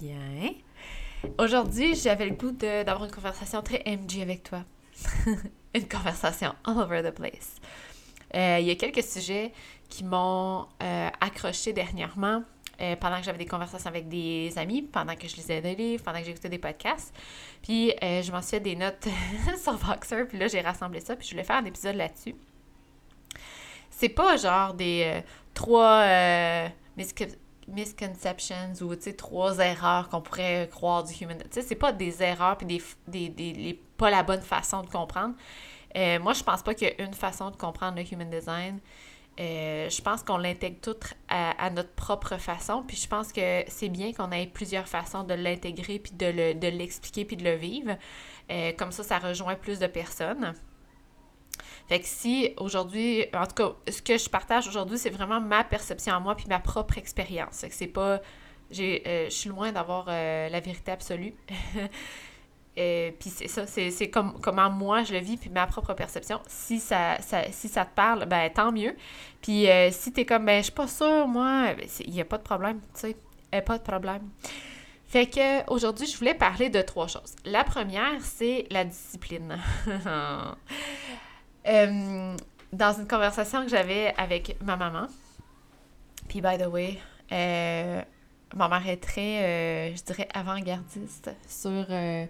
bien. Aujourd'hui, j'avais le goût d'avoir une conversation très MG avec toi. une conversation all over the place. Euh, il y a quelques sujets qui m'ont euh, accroché dernièrement euh, pendant que j'avais des conversations avec des amis, pendant que je lisais des livres, pendant que j'écoutais des podcasts. Puis je m'en suis fait des notes sur Voxer, puis là j'ai rassemblé ça, puis je voulais faire un épisode là-dessus. C'est pas genre des trois misconceptions ou trois erreurs qu'on pourrait croire du human. Tu sais, c'est pas des erreurs puis des, des, des, pas la bonne façon de comprendre. Euh, moi, je pense pas qu'il y a une façon de comprendre le human design. Euh, je pense qu'on l'intègre tout à, notre propre façon. Puis je pense que c'est bien qu'on ait plusieurs façons de l'intégrer, puis de l'expliquer, puis de le vivre. Euh, comme ça, ça rejoint plus de personnes. Fait que si aujourd'hui, en tout cas, ce que je partage aujourd'hui, c'est vraiment ma perception à moi puis ma propre expérience. Fait que c'est pas. Euh, je suis loin d'avoir euh, la vérité absolue. Et puis c'est ça, c'est, comme, comment moi je le vis, puis ma propre perception. Si ça, si ça te parle, ben tant mieux. Puis euh, si t'es comme, ben je suis pas sûre, moi, il n'y a pas de problème, tu sais, pas de problème. Fait que aujourd'hui, je voulais parler de trois choses. La première, c'est la discipline. Euh, dans une conversation que j'avais avec ma maman, puis by the way, euh, ma mère est très, euh, je dirais, avant-gardiste sur, je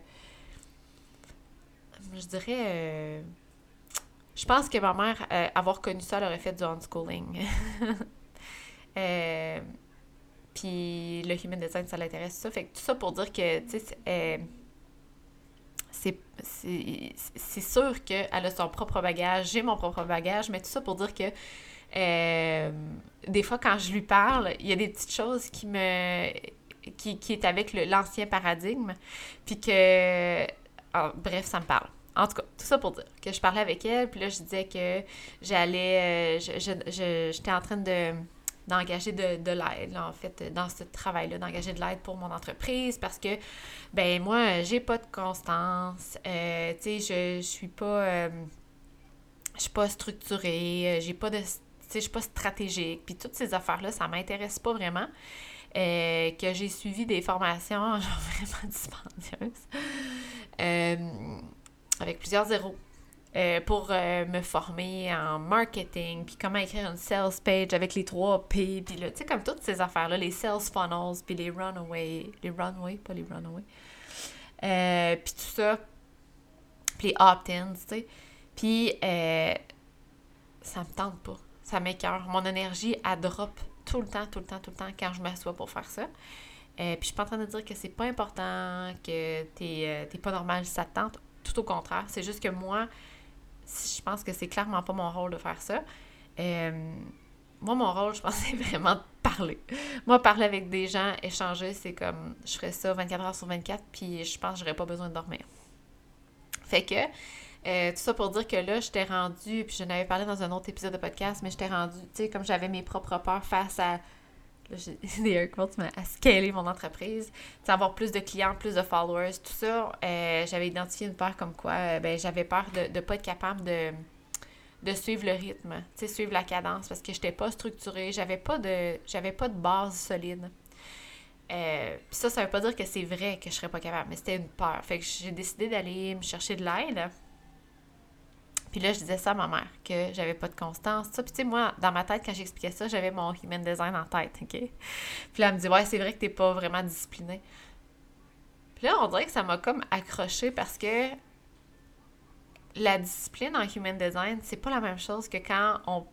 dirais, je pense que ma mère, avoir connu ça, elle aurait fait du unschooling. puis le human design, ça l'intéresse, ça. Fait que tout ça pour dire que, tu sais, c'est sûr qu'elle a son propre bagage, j'ai mon propre bagage, mais tout ça pour dire que euh, des fois, quand je lui parle, il y a des petites choses qui me. qui, qui est avec l'ancien paradigme, puis que. Ah, bref, ça me parle. En tout cas, tout ça pour dire que je parlais avec elle, puis là, je disais que j'allais. Euh, j'étais en train de d'engager de, de l'aide, en fait, dans ce travail-là, d'engager de l'aide pour mon entreprise parce que, ben moi, j'ai pas de constance, euh, tu sais, je, je suis pas, euh, je suis pas structurée, euh, j'ai pas de, tu sais, je suis pas stratégique, puis toutes ces affaires-là, ça m'intéresse pas vraiment. que j'ai suivi des formations genre vraiment dispendieuses avec plusieurs zéros euh, pour euh, me former en marketing, puis comment écrire une sales page avec les trois P, puis là, tu sais, comme toutes ces affaires-là, les sales funnels, puis les runaway, les runway, pas les runaway, euh, puis tout ça, puis les opt-ins, tu sais, puis ça me tente pas, ça m'écœure. Mon énergie, elle drop tout le temps, tout le temps, tout le temps quand je m'assois pour faire ça. puis je suis pas en train de dire que c'est pas important, que t'es pas normal si ça te tente. Tout au contraire. C'est juste que moi, je pense que c'est clairement pas mon rôle de faire ça. Euh, moi, mon rôle, je pense, c'est vraiment de parler. Moi, parler avec des gens, échanger, c'est comme, je ferais ça 24 heures sur 24, puis je pense que j'aurais pas besoin de dormir. Fait que, euh, tout ça pour dire que là, je t'ai rendu, puis je n'avais parlé dans un autre épisode de podcast, mais je t'ai rendu, tu sais, comme j'avais mes propres peurs face à j'ai des air quotes, mais à mon entreprise, avoir plus de clients, plus de followers, tout ça, euh, j'avais identifié une peur comme quoi, euh, ben, j'avais peur de ne pas être capable de, de suivre le rythme, suivre la cadence, parce que je n'étais pas structurée, j'avais pas de j'avais pas de base solide. Euh, Puis ça, ça veut pas dire que c'est vrai que je serais pas capable, mais c'était une peur. Fait que j'ai décidé d'aller me chercher de l'aide. Puis là, je disais ça à ma mère, que j'avais pas de constance. Ça. Puis tu sais, moi, dans ma tête, quand j'expliquais ça, j'avais mon human design en tête, OK? Puis là, elle me dit, ouais, c'est vrai que t'es pas vraiment discipliné. Puis là, on dirait que ça m'a comme accroché parce que la discipline en human design, c'est pas la même chose que quand on,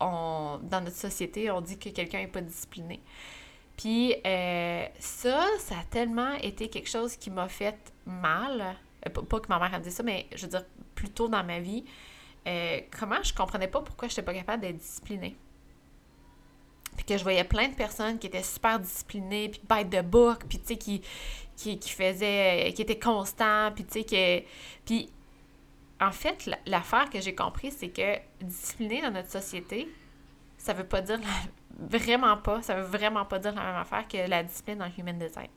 on dans notre société, on dit que quelqu'un est pas discipliné. Puis euh, ça, ça a tellement été quelque chose qui m'a fait mal. Euh, pas que ma mère a dit ça, mais je veux dire, plus tôt dans ma vie, euh, comment je comprenais pas pourquoi je n'étais pas capable d'être disciplinée. Puis que je voyais plein de personnes qui étaient super disciplinées, puis bête de book, puis tu sais, qui, qui, faisaient, qui étaient constants, puis tu sais, que... Puis, en fait, l'affaire que j'ai compris, c'est que discipliner dans notre société, ça veut pas dire, vraiment pas, ça veut vraiment pas dire la même affaire que la discipline dans le human design.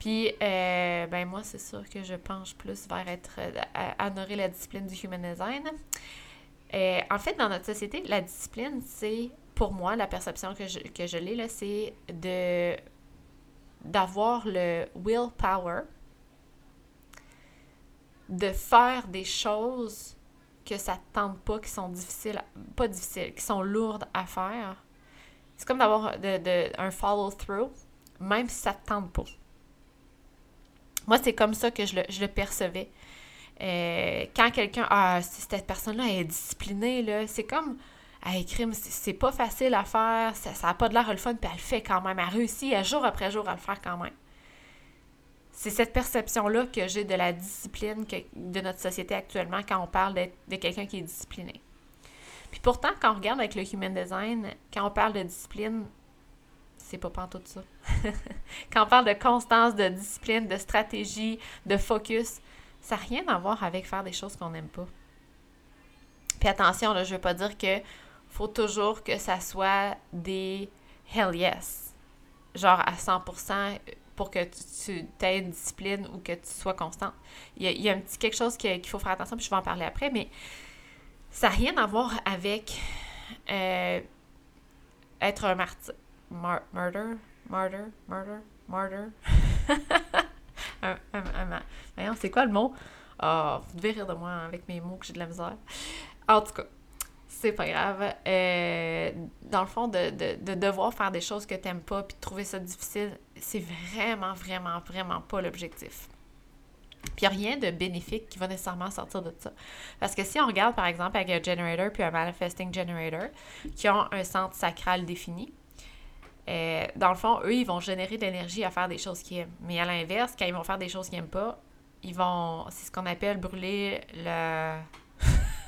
Puis, euh, ben moi, c'est sûr que je penche plus vers être, à, honorer la discipline du human design. Euh, en fait, dans notre société, la discipline, c'est pour moi, la perception que je, que je l'ai, là, c'est de d'avoir le willpower de faire des choses que ça te tente pas, qui sont difficiles, pas difficiles, qui sont lourdes à faire. C'est comme d'avoir de, de, un follow-through, même si ça te tente pas. Moi, c'est comme ça que je le, percevais. Euh, quand quelqu'un, ah, cette personne-là est disciplinée, là, c'est comme, hey, crime, c'est pas facile à faire, ça n'a pas de l'air le fun, puis elle le fait quand même. Elle réussit jour après jour à le faire quand même. C'est cette perception-là que j'ai de la discipline de notre société actuellement quand on parle de, de quelqu'un qui est discipliné. Puis pourtant, quand on regarde avec le human design, quand on parle de discipline, c'est pas tout ça. quand on parle de constance, de discipline, de stratégie, de focus, ça n'a rien à voir avec faire des choses qu'on n'aime pas. Puis attention, je veux pas dire que faut toujours que ça soit des hell yes. Genre à 100% pour que tu, aies une discipline ou que tu sois constante. Il y a, un petit quelque chose qu'il faut faire attention, puis je vais en parler après, mais ça n'a rien à voir avec euh, être un martyr. murder? Murder? Murder? Murder? un, un, c'est quoi le mot? Ah, vous devez rire de moi avec mes mots que j'ai de la misère. En tout cas, c'est pas grave. Euh, dans le fond, de, de, devoir faire des choses que t'aimes pas puis de trouver ça difficile, c'est vraiment, vraiment, vraiment pas l'objectif. Puis il a rien de bénéfique qui va nécessairement sortir de ça. Parce que si on regarde, par exemple, avec un generator puis un manifesting generator, qui ont un centre sacral défini, euh, dans le fond, eux, ils vont générer de l'énergie à faire des choses qu'ils aiment. Mais à l'inverse, quand ils vont faire des choses qu'ils n'aiment pas, ils vont, c'est ce qu'on appelle brûler le...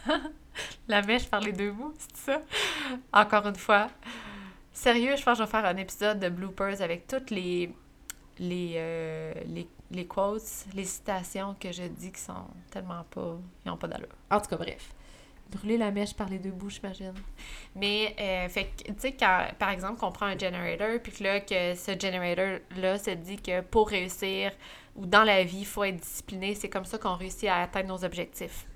la mèche par les deux bouts, c'est ça? Encore une fois. Sérieux, je pense que je vais faire un épisode de bloopers avec toutes les, les, euh, les, les quotes, les citations que je dis qui sont tellement pas... Ils n'ont pas d'allure. En tout cas, bref brûler la mèche par les deux bouts, j'imagine. Mais, euh, fait tu sais, par exemple, qu'on prend un generator, puis que là, que ce generator-là se dit que pour réussir, ou dans la vie, il faut être discipliné, c'est comme ça qu'on réussit à atteindre nos objectifs.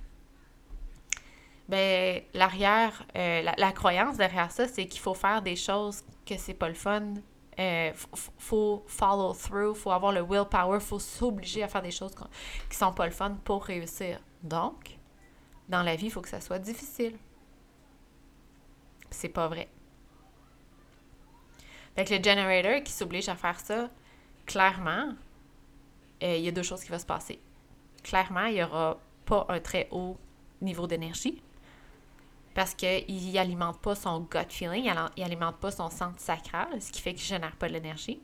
Ben, l'arrière, euh, la, croyance derrière ça, c'est qu'il faut faire des choses que c'est pas le fun. Euh, faut follow through, faut avoir le willpower, faut s'obliger à faire des choses qui sont pas le fun pour réussir. Donc, dans la vie, il faut que ça soit difficile. C'est pas vrai. Fait le generator qui s'oblige à faire ça, clairement, euh, il y a deux choses qui vont se passer. Clairement, il n'y aura pas un très haut niveau d'énergie parce qu'il n'alimente pas son gut feeling, il n'alimente pas son centre sacral, ce qui fait qu'il ne génère pas de l'énergie.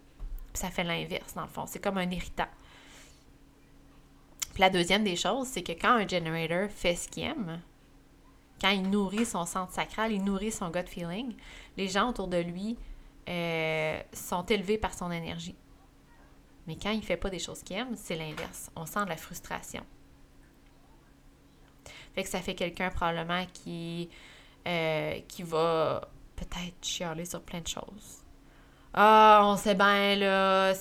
ça fait l'inverse, dans le fond. C'est comme un irritant. La deuxième des choses, c'est que quand un generator fait ce qu'il aime, quand il nourrit son centre sacral, il nourrit son gut feeling, les gens autour de lui euh, sont élevés par son énergie. Mais quand il ne fait pas des choses qu'il aime, c'est l'inverse. On sent de la frustration. Fait que ça fait quelqu'un probablement qui, euh, qui va peut-être chialer sur plein de choses. Ah, on sait bien, là.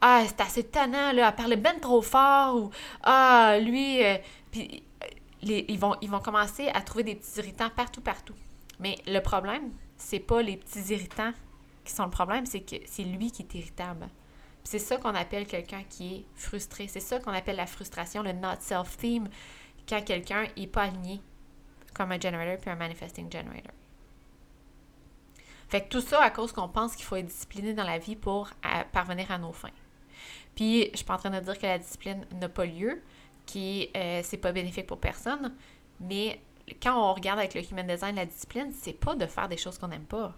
Ah, c'est assez tannant, là, elle parlait ben trop fort, ou Ah, lui. Euh, puis, euh, ils, vont, ils vont commencer à trouver des petits irritants partout, partout. Mais le problème, c'est pas les petits irritants qui sont le problème, c'est que c'est lui qui est irritable. C'est ça qu'on appelle quelqu'un qui est frustré. C'est ça qu'on appelle la frustration, le not self-theme, quand quelqu'un n'est pas aligné comme un generator puis un manifesting generator. Fait que tout ça à cause qu'on pense qu'il faut être discipliné dans la vie pour parvenir à nos fins. Puis, je suis pas en train de dire que la discipline n'a pas lieu, qui euh, c'est pas bénéfique pour personne, mais quand on regarde avec le human design, la discipline, c'est pas de faire des choses qu'on n'aime pas.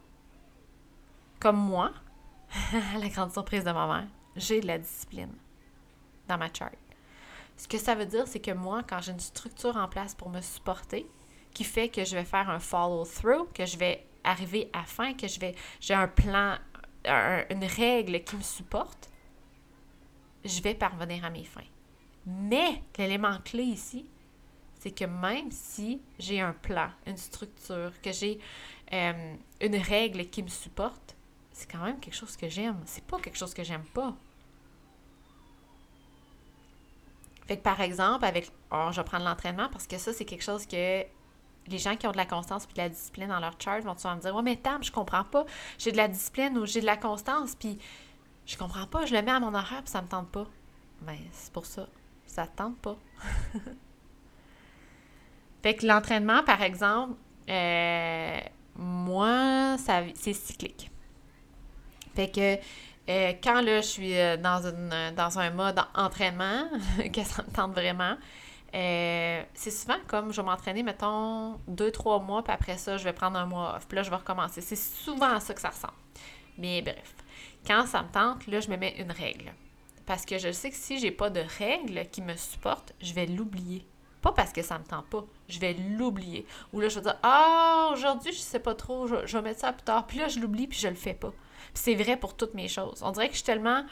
Comme moi, la grande surprise de ma mère, j'ai de la discipline dans ma chart. Ce que ça veut dire, c'est que moi, quand j'ai une structure en place pour me supporter, qui fait que je vais faire un follow-through, que je vais arriver à fin, que je vais, j'ai un plan, une règle qui me supporte, je vais parvenir à mes fins. Mais l'élément clé ici, c'est que même si j'ai un plan, une structure, que j'ai euh, une règle qui me supporte, c'est quand même quelque chose que j'aime. C'est pas quelque chose que j'aime pas. Fait que par exemple, avec. Oh, je vais prendre l'entraînement parce que ça, c'est quelque chose que les gens qui ont de la constance puis de la discipline dans leur chart vont souvent me dire Ouais, mais Tam, je comprends pas. J'ai de la discipline ou j'ai de la constance, puis je comprends pas. Je le mets à mon horaire, puis ça me tente pas. Ben, c'est pour ça. Ça te tente pas. fait que l'entraînement, par exemple, euh, moi, c'est cyclique. Fait que euh, quand là, je suis euh, dans, une, dans un mode entraînement, que ça me tente vraiment, euh, c'est souvent comme je vais m'entraîner, mettons, deux, trois mois, puis après ça, je vais prendre un mois off. Puis là, je vais recommencer. C'est souvent à ça que ça ressemble. Mais bref, quand ça me tente, là, je me mets une règle. Parce que je sais que si j'ai pas de règle qui me supporte, je vais l'oublier. Pas parce que ça me tente pas, je vais l'oublier. Ou là, je vais dire Ah, aujourd'hui, je sais pas trop, je, vais mettre ça plus tard. Puis là, je l'oublie, puis je le fais pas. Puis c'est vrai pour toutes mes choses. On dirait que je suis tellement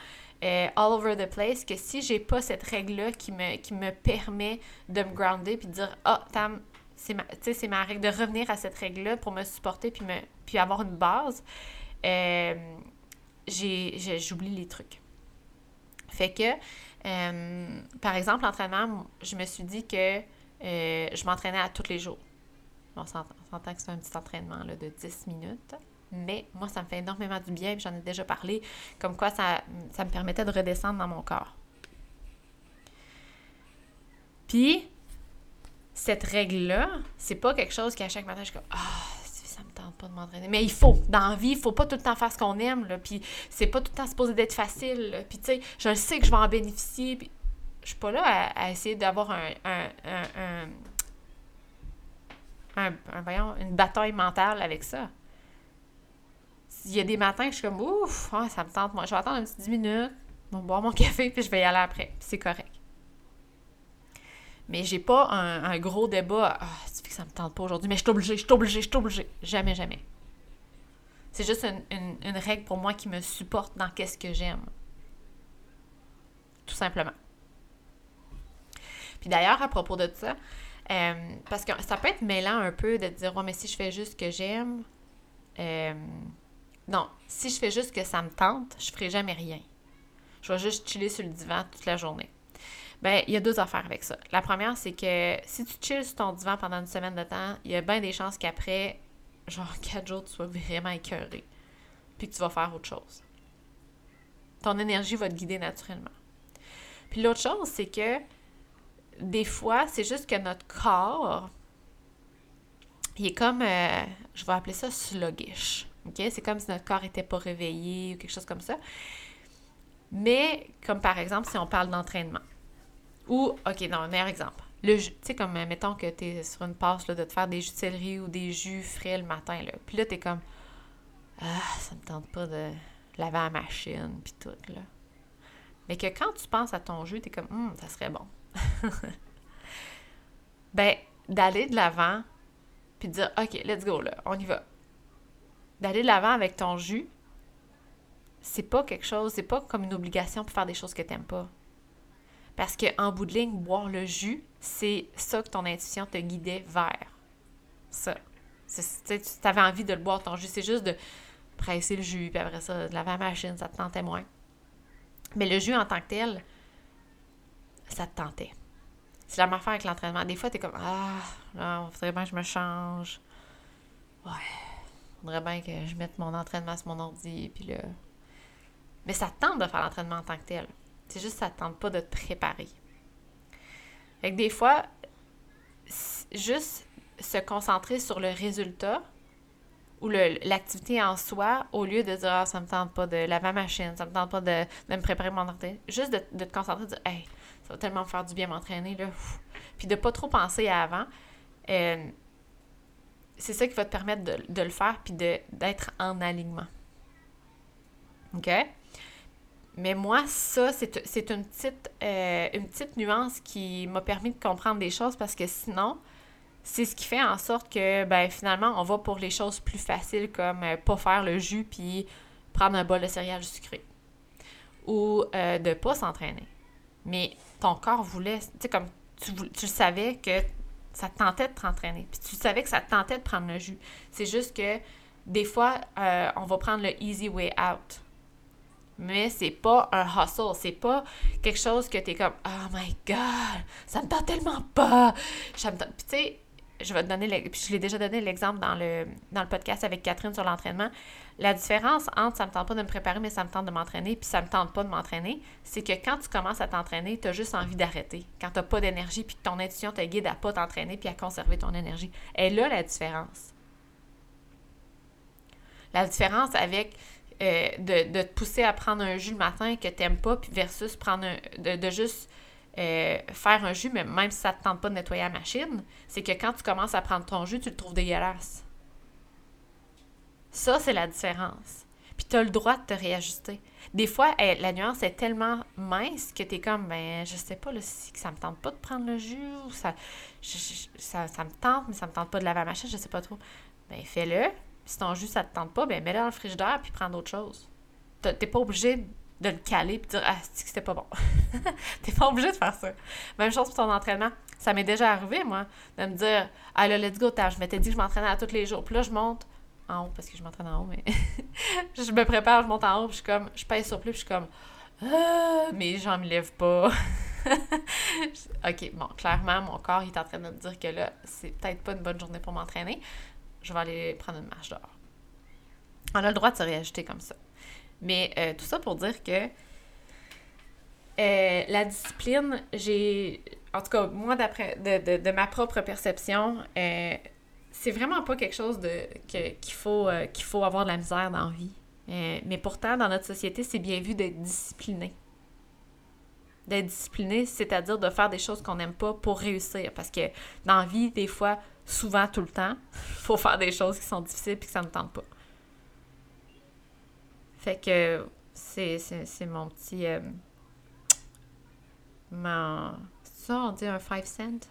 euh, all over the place que si j'ai pas cette règle-là qui me, qui me permet de me grounder puis de dire Ah, Tam, c'est ma, ma règle de revenir à cette règle-là pour me supporter puis, me, puis avoir une base, euh, j'oublie les trucs. Fait que, euh, par exemple, l'entraînement, je me suis dit que je m'entraînais à tous les jours. On s'entend que c'est un petit entraînement là, de 10 minutes mais moi, ça me fait énormément du bien, j'en ai déjà parlé, comme quoi ça, ça me permettait de redescendre dans mon corps. Puis, cette règle-là, c'est pas quelque chose qu'à chaque matin, je suis comme Ah, ça me tente pas de m'entraîner. Mais il faut, dans la vie, il faut pas tout le temps faire ce qu'on aime, là, puis c'est pas tout le temps supposé d'être facile, puis tu sais, je sais que je vais en bénéficier, puis je suis pas là à, essayer d'avoir un, un, un, un, voyons, une bataille mentale avec ça il y a des matins que je suis comme ouf, ah, ça me tente, moi. Je vais attendre un petit 10 minutes, vais boire mon café, puis je vais y aller après. C'est correct. Mais j'ai pas un, gros débat. Ah, tu que ça me tente pas aujourd'hui, mais je suis obligée, je suis obligée, je suis obligée. Jamais, jamais. C'est juste une, règle pour moi qui me supporte dans qu'est-ce que j'aime. Tout simplement. Puis d'ailleurs, à propos de ça, euh, parce que ça peut être mêlant un peu de dire, ouais, mais si je fais juste ce que j'aime, euh, non, si je fais juste que ça me tente, je ferai jamais rien. Je vais juste chiller sur le divan toute la journée. Ben, il y a deux affaires avec ça. La première, c'est que si tu chilles sur ton divan pendant une semaine de temps, il y a bien des chances qu'après, genre quatre jours, tu sois vraiment écœuré. Puis que tu vas faire autre chose. Ton énergie va te guider naturellement. Puis l'autre chose, c'est que des fois, c'est juste que notre corps, il est comme, euh, je vais appeler ça sluggish. C'est comme si notre corps n'était pas réveillé ou quelque chose comme ça. Mais, comme par exemple, si on parle d'entraînement. Ou, OK, non, un meilleur exemple. Le tu sais, comme, mettons que tu es sur une passe là, de te faire des jus de céleri ou des jus frais le matin, là. Puis là, tu es comme, ah, ça me tente pas de laver la machine, puis tout, là. Mais que quand tu penses à ton jus, tu es comme, hum, ça serait bon. ben, d'aller de l'avant, puis de dire, OK, let's go, là, on y va d'aller de l'avant avec ton jus, c'est pas quelque chose, c'est pas comme une obligation pour faire des choses que tu n'aimes pas. Parce qu'en bout de ligne, boire le jus, c'est ça que ton intuition te guidait vers. Ça. Tu avais envie de le boire, ton jus. C'est juste de presser le jus, puis après ça, de laver la machine, ça te tentait moins. Mais le jus en tant que tel, ça te tentait. C'est la même affaire avec l'entraînement. Des fois, tu es comme Ah, là, faudrait bien que je me change. Ouais faudrait bien que je mette mon entraînement sur mon ordi, puis là... Mais ça tente de faire l'entraînement en tant que tel. C'est juste que ça tente pas de te préparer. Fait que des fois, juste se concentrer sur le résultat ou l'activité en soi, au lieu de dire ah, ça me tente pas de laver ma machine, ça me tente pas de, me préparer mon entraînement. Juste de, te concentrer, de dire Hey, ça va tellement me faire du bien m'entraîner, là. Puis de pas trop penser à avant. Euh, c'est ça qui va te permettre de, le faire puis d'être en alignement. OK? Mais moi, ça, c'est une petite, euh, une petite nuance qui m'a permis de comprendre des choses parce que sinon, c'est ce qui fait en sorte que, ben, finalement, on va pour les choses plus faciles comme euh, pas faire le jus puis prendre un bol de céréales sucrées ou euh, de pas s'entraîner. Mais ton corps voulait, tu sais, comme tu, tu savais que ça te tentait de t'entraîner. Puis tu savais que ça te tentait de prendre le jus. C'est juste que des fois, euh, on va prendre le easy way out. Mais c'est pas un hustle, c'est pas quelque chose que t'es comme Oh my god, ça me tente tellement pas. Puis tu sais, je vais te donner, puis je l'ai déjà donné l'exemple dans le, dans le podcast avec Catherine sur l'entraînement. La différence entre ça me tente pas de me préparer, mais ça me tente de m'entraîner, puis ça me tente pas de m'entraîner, c'est que quand tu commences à t'entraîner, tu as juste envie d'arrêter. Quand tu pas d'énergie, puis que ton intuition te guide à pas t'entraîner, puis à conserver ton énergie. Et là, la différence. La différence avec euh, de, te pousser à prendre un jus le matin que tu n'aimes pas, puis versus prendre un, de, juste euh, faire un jus, même si ça ne te tente pas de nettoyer la machine, c'est que quand tu commences à prendre ton jus, tu le trouves dégueulasse. Ça, c'est la différence. Puis tu as le droit de te réajuster. Des fois, la nuance est tellement mince que tu es comme, ben, je sais pas là, si ça me tente pas de prendre le jus, ça, ça, me tente, mais ça me tente pas de laver la machine, je sais pas trop. Ben, fais-le, si ton jus, ça te tente pas, ben mets-le dans le frigidaire puis prends d'autres choses. T'es pas obligé de le caler de dire Ah, c'est que c'était pas bon? T'es pas obligé de faire ça. Même chose pour ton entraînement. Ça m'est déjà arrivé, moi, de me dire Ah là, let's go, je m'étais dit que je m'entraînais à tous les jours. Puis là, je monte en haut, parce que je m'entraîne en haut, mais je me prépare, je monte en haut, puis je suis comme, je pèse sur plus, puis je suis comme ah, mais j'en me lève pas. ok, bon, clairement, mon corps il est en train de me dire que là, c'est peut-être pas une bonne journée pour m'entraîner je vais aller prendre une marche dehors. On a le droit de se réajuster comme ça. Mais euh, tout ça pour dire que euh, la discipline, j'ai. En tout cas, moi, d'après de, ma propre perception, euh, c'est vraiment pas quelque chose de qu'il faut, qu'il faut avoir de la misère dans la vie. mais pourtant, dans notre société, c'est bien vu d'être discipliné. D'être discipliné, c'est-à-dire de faire des choses qu'on n'aime pas pour réussir. Parce que dans la vie, des fois, souvent, tout le temps, faut faire des choses qui sont difficiles et que ça ne tente pas. Fait que c'est, mon petit. Euh, ma, ça, on dit un 5 cent?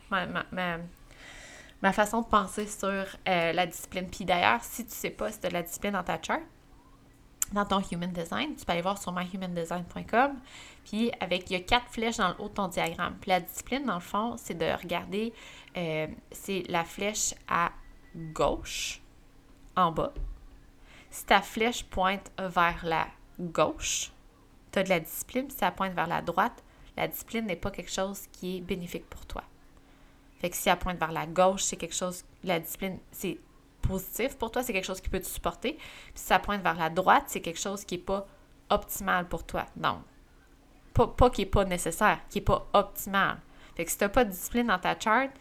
Ma, façon de penser sur euh, la discipline. Puis d'ailleurs, si tu sais pas si tu de la discipline dans ta chart, dans ton Human Design, tu peux aller voir sur myhumandesign.com. Puis avec, il y a quatre flèches dans le haut de ton diagramme. Puis la discipline, dans le fond, c'est de regarder euh, c'est la flèche à gauche, en bas. Si ta flèche pointe vers la gauche, tu as de la discipline. Si ça pointe vers la droite, la discipline n'est pas quelque chose qui est bénéfique pour toi. Fait que si elle pointe vers la gauche, c'est quelque chose, la discipline, c'est positif pour toi, c'est quelque chose qui peut te supporter. Puis si ça pointe vers la droite, c'est quelque chose qui n'est pas optimal pour toi. Donc, pas, pas qui n'est pas nécessaire, qui n'est pas optimal. Fait que si tu n'as pas de discipline dans ta chart,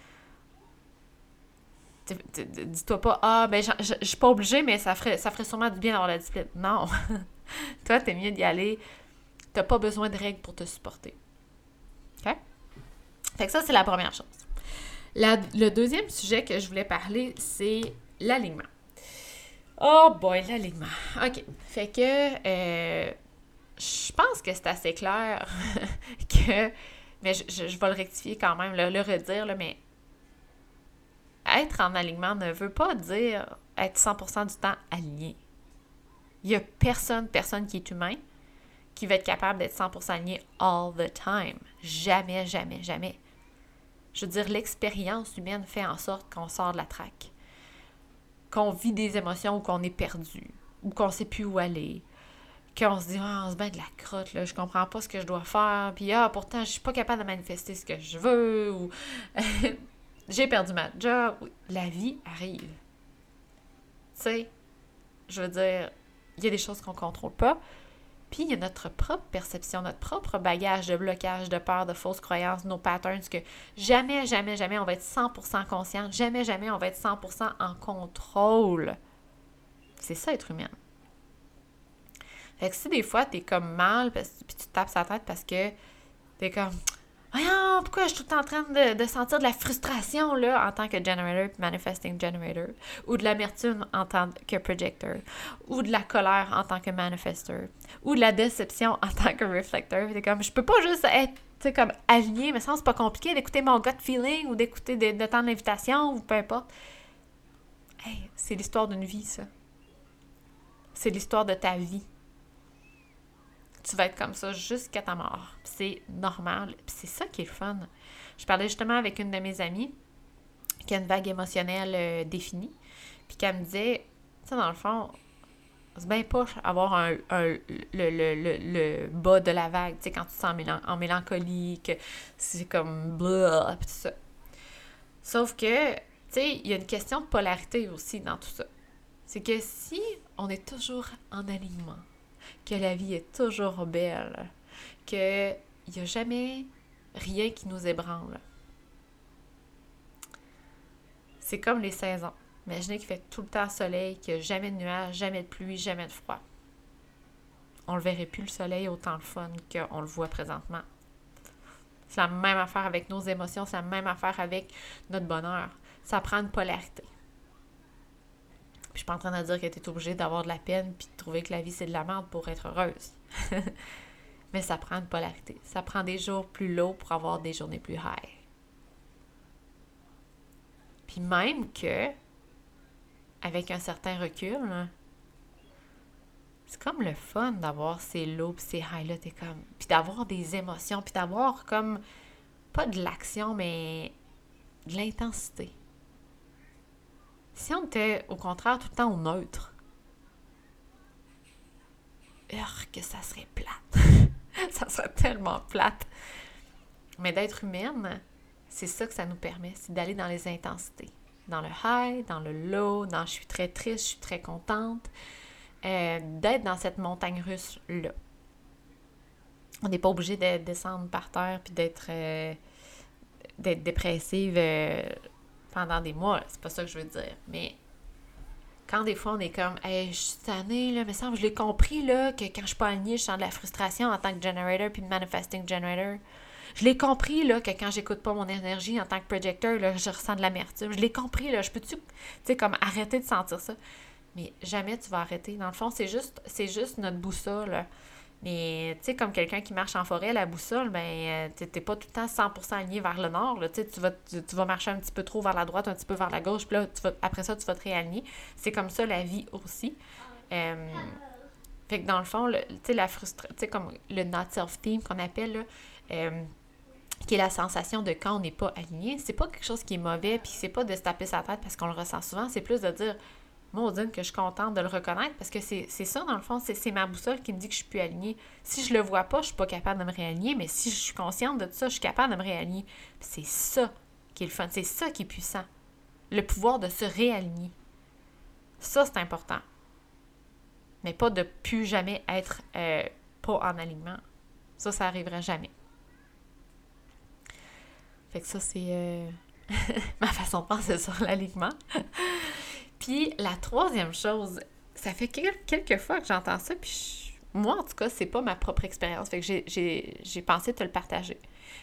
dis-toi pas, ah, ben, je suis pas obligée, mais ça ferait, ça ferait sûrement du bien d'avoir la discipline. Non. Toi, t'es mieux d'y aller. T'as pas besoin de règles pour te supporter. OK? Fait que ça, c'est la première chose. le deuxième sujet que je voulais parler, c'est l'alignement. Oh boy, l'alignement. OK. Fait que euh, je pense que c'est assez clair que. Mais je, vais le rectifier quand même, le redire, là, mais être en alignement ne veut pas dire être 100% du temps aligné. Il n'y a personne, personne qui est humain qui va être capable d'être 100% aligné all the time. Jamais, jamais, jamais. Je veux dire, l'expérience humaine fait en sorte qu'on sort de la traque, qu'on vit des émotions ou qu'on est perdu, ou qu'on ne sait plus où aller, qu'on se dit ah, on se bat de la crotte là, je comprends pas ce que je dois faire, puis ah pourtant je suis pas capable de manifester ce que je veux ou j'ai perdu ma job. La vie arrive. Tu sais, je veux dire, il y a des choses qu'on ne contrôle pas. Puis il y a notre propre perception, notre propre bagage de blocage, de peur, de fausses croyances, nos patterns, que jamais, jamais, jamais on va être 100% conscient, jamais, jamais on va être 100% en contrôle. C'est ça être humain. Fait que si des fois t'es comme mal, puis tu tapes sa tête parce que t'es comme Pourquoi je suis tout en train de, sentir de la frustration là, en tant que generator, manifesting generator, ou de l'amertume en tant que projector, ou de la colère en tant que manifester, ou de la déception en tant que reflector. C'est comme, je peux pas juste être comme aligné, mais ça, c'est pas compliqué d'écouter mon gut feeling ou d'écouter de, de temps d'invitation ou peu importe. C'est l'histoire d'une vie, ça. C'est l'histoire de ta vie tu vas être comme ça jusqu'à ta mort. C'est normal. c'est ça qui est le fun. Je parlais justement avec une de mes amies qui a une vague émotionnelle euh, définie. Puis qu'elle me disait, tu sais, dans le fond, c'est bien pas avoir un, le, le, bas de la vague, tu sais, quand tu te sens en mélancolie, que c'est comme blah, pis tout ça. Sauf que, tu sais, il y a une question de polarité aussi dans tout ça. C'est que si on est toujours en alignement, que la vie est toujours belle, qu'il n'y a jamais rien qui nous ébranle, c'est comme les saisons. Imaginez qu'il fait tout le temps soleil, qu'il n'y a jamais de nuages, jamais de pluie, jamais de froid. On ne le verrait plus le soleil autant le fun qu'on le voit présentement. C'est la même affaire avec nos émotions, c'est la même affaire avec notre bonheur. Ça prend une polarité. Puis je suis pas en train de dire que tu es obligé d'avoir de la peine puis de trouver que la vie c'est de la merde pour être heureuse. Mais ça prend une polarité. Ça prend des jours plus low pour avoir des journées plus high. Puis même que, avec un certain recul, c'est comme le fun d'avoir ces lows ces highs-là. comme... Puis d'avoir des émotions, puis d'avoir comme, pas de l'action, mais de l'intensité. Si on était au contraire tout le temps neutre, que ça serait plate. ça serait tellement plate. Mais d'être humaine, c'est ça que ça nous permet, c'est d'aller dans les intensités. Dans le high, dans le low, dans je suis très triste, je suis très contente. Euh, d'être dans cette montagne russe-là. On n'est pas obligé de descendre par terre puis d'être euh, dépressive euh, pendant des mois. C'est pas ça que je veux dire. Mais quand des fois on est comme Hey, je suis tannée, là, mais ça, je l'ai compris là, que quand je suis pas alignée, je sens de la frustration en tant que generator puis manifesting generator. Je l'ai compris là, que quand j'écoute pas mon énergie en tant que projecteur, là, je ressens de l'amertume. Je l'ai compris, là, je peux-tu, tu sais, comme arrêter de sentir ça? Mais jamais tu vas arrêter. Dans le fond, c'est juste, c'est juste notre boussole. Mais, tu sais, comme quelqu'un qui marche en forêt, la boussole, ben, euh, t'es pas tout le temps 100% aligné vers le nord, Tu sais, tu vas, tu, vas marcher un petit peu trop vers la droite, un petit peu vers la gauche, puis là, tu vas, après ça, tu vas te réaligner. C'est comme ça la vie aussi. Euh, fait que dans le fond, tu sais, la frustration, tu sais, comme le not self-team qu'on appelle, là, euh, qui est la sensation de quand on n'est pas aligné, c'est pas quelque chose qui est mauvais, puis c'est pas de se taper sa tête parce qu'on le ressent souvent, c'est plus de dire maudine que je suis contente de le reconnaître parce que c'est ça, dans le fond, c'est ma boussole qui me dit que je suis plus alignée. Si je le vois pas, je suis pas capable de me réaligner, mais si je suis consciente de ça, je suis capable de me réaligner. C'est ça qui est le fun, c'est ça qui est puissant. Le pouvoir de se réaligner. Ça, c'est important. Mais pas de plus jamais être euh, pas en alignement. Ça, ça arrivera jamais. Fait que ça, c'est euh, ma façon de penser sur l'alignement. Puis la troisième chose, ça fait quelques fois que j'entends ça, puis moi, en tout cas, c'est pas ma propre expérience. Fait que j'ai pensé te le partager.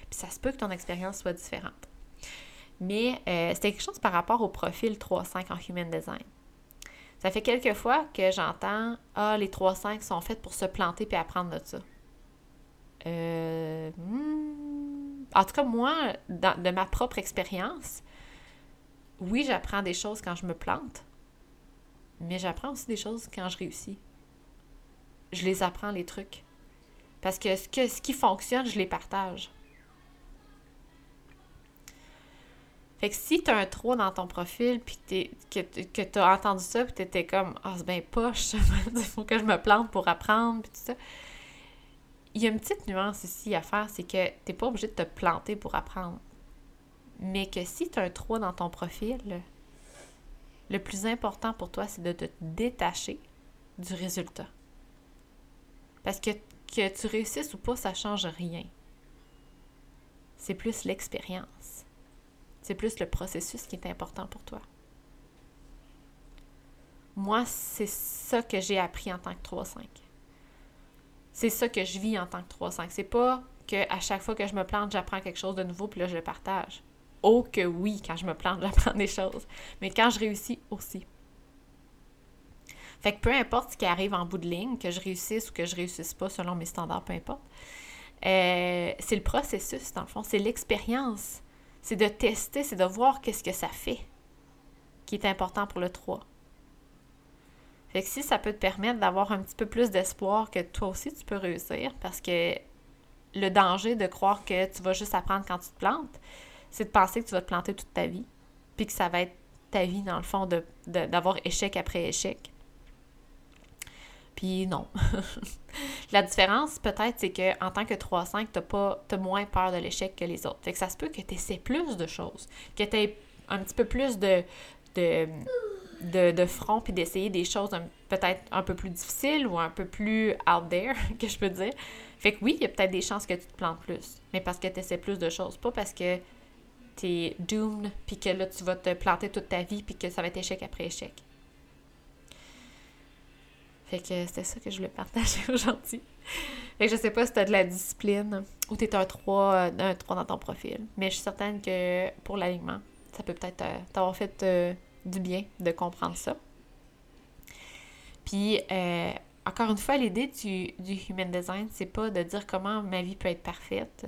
Puis ça se peut que ton expérience soit différente. Mais euh, c'était quelque chose par rapport au profil 3-5 en Human Design. Ça fait quelques fois que j'entends Ah, les 3-5 sont faits pour se planter puis apprendre de ça. Euh, hmm, en tout cas, moi, de ma propre expérience, oui, j'apprends des choses quand je me plante, mais j'apprends aussi des choses quand je réussis. Je les apprends, les trucs. Parce que ce, que, ce qui fonctionne, je les partage. Fait que si tu as un trou dans ton profil, puis que, que tu as entendu ça, puis tu étais comme Ah, c'est bien poche, il faut que je me plante pour apprendre, puis tout ça. Il y a une petite nuance ici à faire, c'est que tu n'es pas obligé de te planter pour apprendre. Mais que si tu as un 3 dans ton profil, le plus important pour toi, c'est de te détacher du résultat. Parce que que tu réussisses ou pas, ça ne change rien. C'est plus l'expérience. C'est plus le processus qui est important pour toi. Moi, c'est ça que j'ai appris en tant que 3-5. C'est ça que je vis en tant que 3-5. C'est pas que à chaque fois que je me plante, j'apprends quelque chose de nouveau, puis là, je le partage. Oh que oui, quand je me plante, j'apprends des choses. Mais quand je réussis aussi. Fait que peu importe ce qui arrive en bout de ligne, que je réussisse ou que je réussisse pas selon mes standards, peu importe, euh, c'est le processus, dans le fond. C'est l'expérience. C'est de tester, c'est de voir qu'est-ce que ça fait qui est important pour le 3. Fait que si ça peut te permettre d'avoir un petit peu plus d'espoir que toi aussi tu peux réussir, parce que le danger de croire que tu vas juste apprendre quand tu te plantes, c'est de penser que tu vas te planter toute ta vie, puis que ça va être ta vie, dans le fond, d'avoir échec après échec. Puis non. la différence, peut-être, c'est qu'en tant que 3-5, tu as, moins peur de l'échec que les autres. Fait que ça se peut que tu essaies plus de choses, que tu aies un petit peu plus de, de, de, de front puis d'essayer des choses peut-être un peu plus difficiles ou un peu plus out there, que je peux dire. Fait que oui, il y a peut-être des chances que tu te plantes plus, mais parce que tu essaies plus de choses, pas parce que tu es doomed puis que là, tu vas te planter toute ta vie puis que ça va être échec après échec. Fait que c'était ça que je voulais partager aujourd'hui. Fait que je sais pas si tu as de la discipline ou tu es un 3, un 3 dans ton profil, mais je suis certaine que pour l'alignement, ça peut peut-être euh, t'avoir fait euh, du bien de comprendre ça. Puis, euh, encore une fois, l'idée du, du, human design, c'est pas de dire comment ma vie peut être parfaite.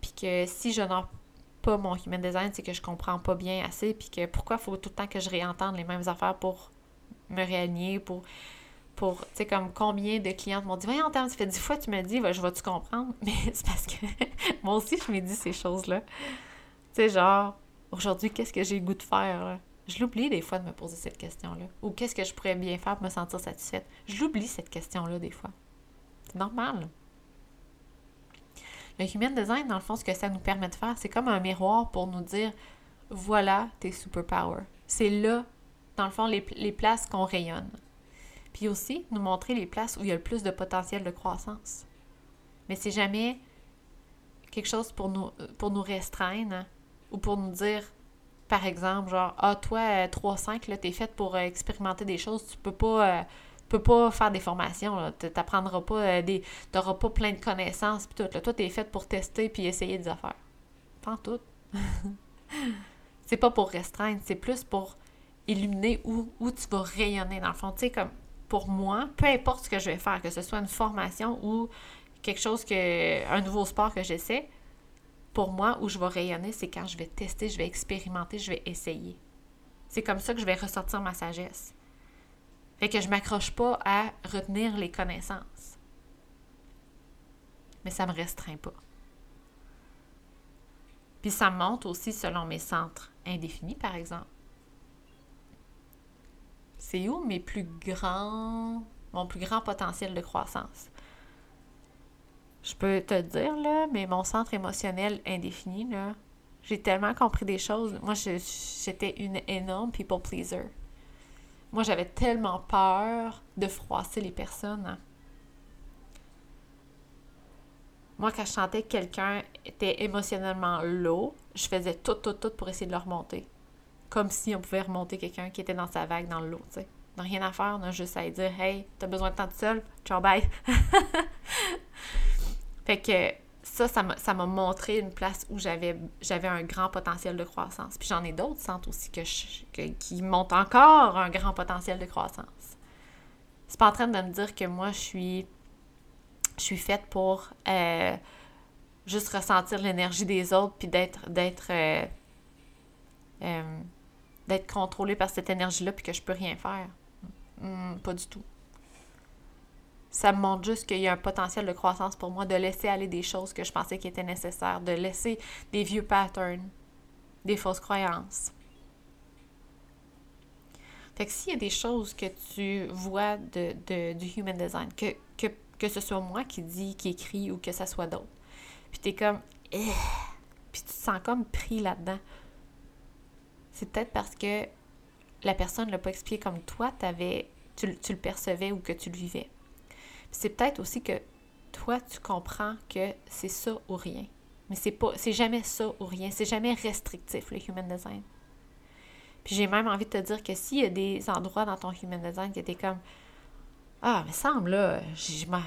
Puis que si je n'ai pas mon human design, c'est que je comprends pas bien assez. Puis que pourquoi faut tout le temps que je réentende les mêmes affaires pour me réaligner, pour. Pour, tu sais, comme combien de clientes m'ont dit, voyons, ça fait dix fois que tu me dis, je vais-tu comprendre? Mais c'est parce que moi aussi, je me dis ces choses-là. Tu sais, genre, aujourd'hui, qu'est-ce que j'ai le goût de faire? Je l'oublie des fois de me poser cette question-là. Ou qu'est-ce que je pourrais bien faire pour me sentir satisfaite? Je l'oublie cette question-là des fois. C'est normal. Le human design, dans le fond, ce que ça nous permet de faire, c'est comme un miroir pour nous dire voilà tes superpowers. C'est là, dans le fond, les, places qu'on rayonne. Puis aussi, nous montrer les places où il y a le plus de potentiel de croissance. Mais c'est jamais quelque chose pour nous, pour nous restreindre ou pour nous dire, par exemple, genre, ah, toi, 3-5, là, t'es faite pour euh, expérimenter des choses, tu peux pas. Euh, peux pas faire des formations, tu n'apprendras pas euh, des. n'auras pas plein de connaissances puis tout. Là. Toi, faite pour tester puis essayer des affaires. Pas tout. c'est pas pour restreindre, c'est plus pour illuminer où, où tu vas rayonner dans le fond. Tu sais, comme pour moi, peu importe ce que je vais faire, que ce soit une formation ou quelque chose que. un nouveau sport que j'essaie, pour moi, où je vais rayonner, c'est quand je vais tester, je vais expérimenter, je vais essayer. C'est comme ça que je vais ressortir ma sagesse. Fait que je m'accroche pas à retenir les connaissances. Mais ça me restreint pas. Puis ça monte aussi selon mes centres indéfinis, par exemple. C'est où mes plus grands, mon plus grand potentiel de croissance? je peux te dire, là, mais mon centre émotionnel indéfini, là, j'ai tellement compris des choses. Moi, j'étais une énorme people pleaser. Moi, j'avais tellement peur de froisser les personnes. Hein. Moi, quand je sentais que quelqu'un était émotionnellement low, je faisais tout, tout, tout pour essayer de le remonter. Comme si on pouvait remonter quelqu'un qui était dans sa vague dans l'eau, tu sais. rien à faire, on a juste à dire Hey, t'as besoin de temps de seul, ciao, bye. Fait que ça, ça m'a montré une place où j'avais un grand potentiel de croissance. Puis j'en ai d'autres centres aussi que, qui montent encore un grand potentiel de croissance. C'est pas en train de me dire que moi, je suis, je suis faite pour euh, juste ressentir l'énergie des autres puis d'être d'être euh, euh, d'être contrôlée par cette énergie-là puis que je peux rien faire. Hmm, pas du tout ça me montre juste qu'il y a un potentiel de croissance pour moi, de laisser aller des choses que je pensais qui étaient nécessaires, de laisser des vieux patterns, des fausses croyances. Fait que s'il y a des choses que tu vois de, du human design, que, que, ce soit moi qui dis, qui écrit ou que ce soit d'autres, puis t'es comme, eh, puis tu te sens comme pris là-dedans, c'est peut-être parce que la personne ne l'a pas expliqué comme toi, tu, tu le percevais ou que tu le vivais c'est peut-être aussi que toi, tu comprends que c'est ça ou rien. Mais c'est pas c'est jamais ça ou rien. C'est jamais restrictif, le human design. Puis j'ai même envie de te dire que s'il y a des endroits dans ton human design qui étaient comme Ah, mais semble là, ma,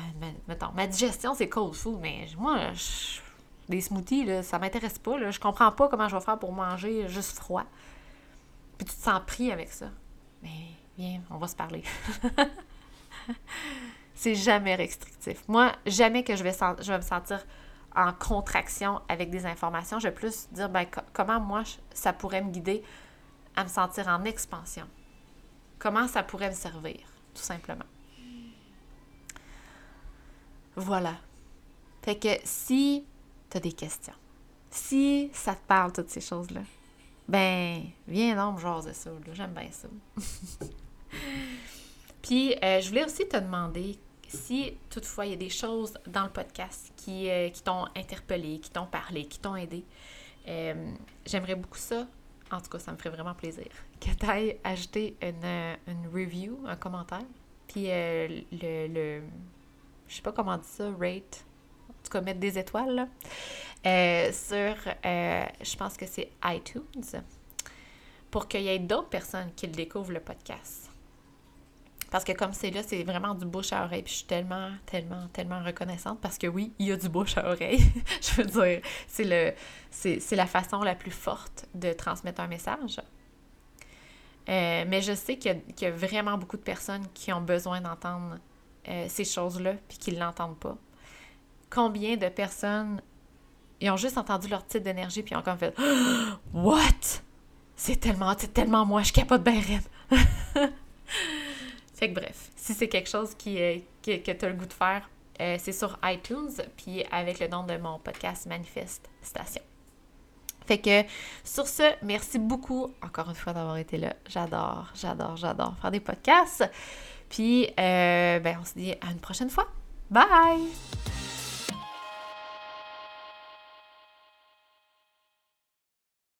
mettons, ma digestion c'est cold food, mais moi, des smoothies, là, ça m'intéresse pas. Là, je comprends pas comment je vais faire pour manger juste froid. Puis tu te sens pris avec ça. Mais viens, on va se parler. C'est jamais restrictif. Moi, jamais que je vais, vais me sentir en contraction avec des informations. Je vais plus dire ben, comment moi, ça pourrait me guider à me sentir en expansion? Comment ça pourrait me servir, tout simplement? Voilà. Fait que si tu as des questions, si ça te parle, toutes ces choses-là, ben, viens donc me ça. J'aime bien ça. Puis, euh, je voulais aussi te demander si toutefois il y a des choses dans le podcast qui, euh, qui t'ont interpellé, qui t'ont parlé, qui t'ont aidé, euh, j'aimerais beaucoup ça, en tout cas, ça me ferait vraiment plaisir, que tu ailles ajouter une, une, review, un commentaire. Puis euh, le, le, Je sais pas comment on dit ça, rate. En tout cas, mettre des étoiles, sur. Je pense que c'est iTunes. Pour qu'il y ait d'autres personnes qui découvrent, le podcast. Parce que comme c'est là, c'est vraiment du bouche à oreille. Puis je suis tellement, tellement, tellement reconnaissante parce que oui, il y a du bouche à oreille. je veux dire, c'est le c'est la façon la plus forte de transmettre un message. Euh, mais je sais qu'il y, a vraiment beaucoup de personnes qui ont besoin d'entendre euh, ces choses-là puis qui ne l'entendent pas. Combien de personnes ils ont juste entendu leur titre d'énergie puis ils ont comme fait What? C'est tellement, c'est tellement moi, je capote bien raide. Bref, si c'est quelque chose qui, euh, que tu as le goût de faire, euh, c'est sur iTunes, puis avec le nom de mon podcast Manifestation. Fait que sur ce, merci beaucoup encore une fois d'avoir été là. J'adore, j'adore, j'adore faire des podcasts. Puis, euh, ben, on se dit à une prochaine fois. Bye!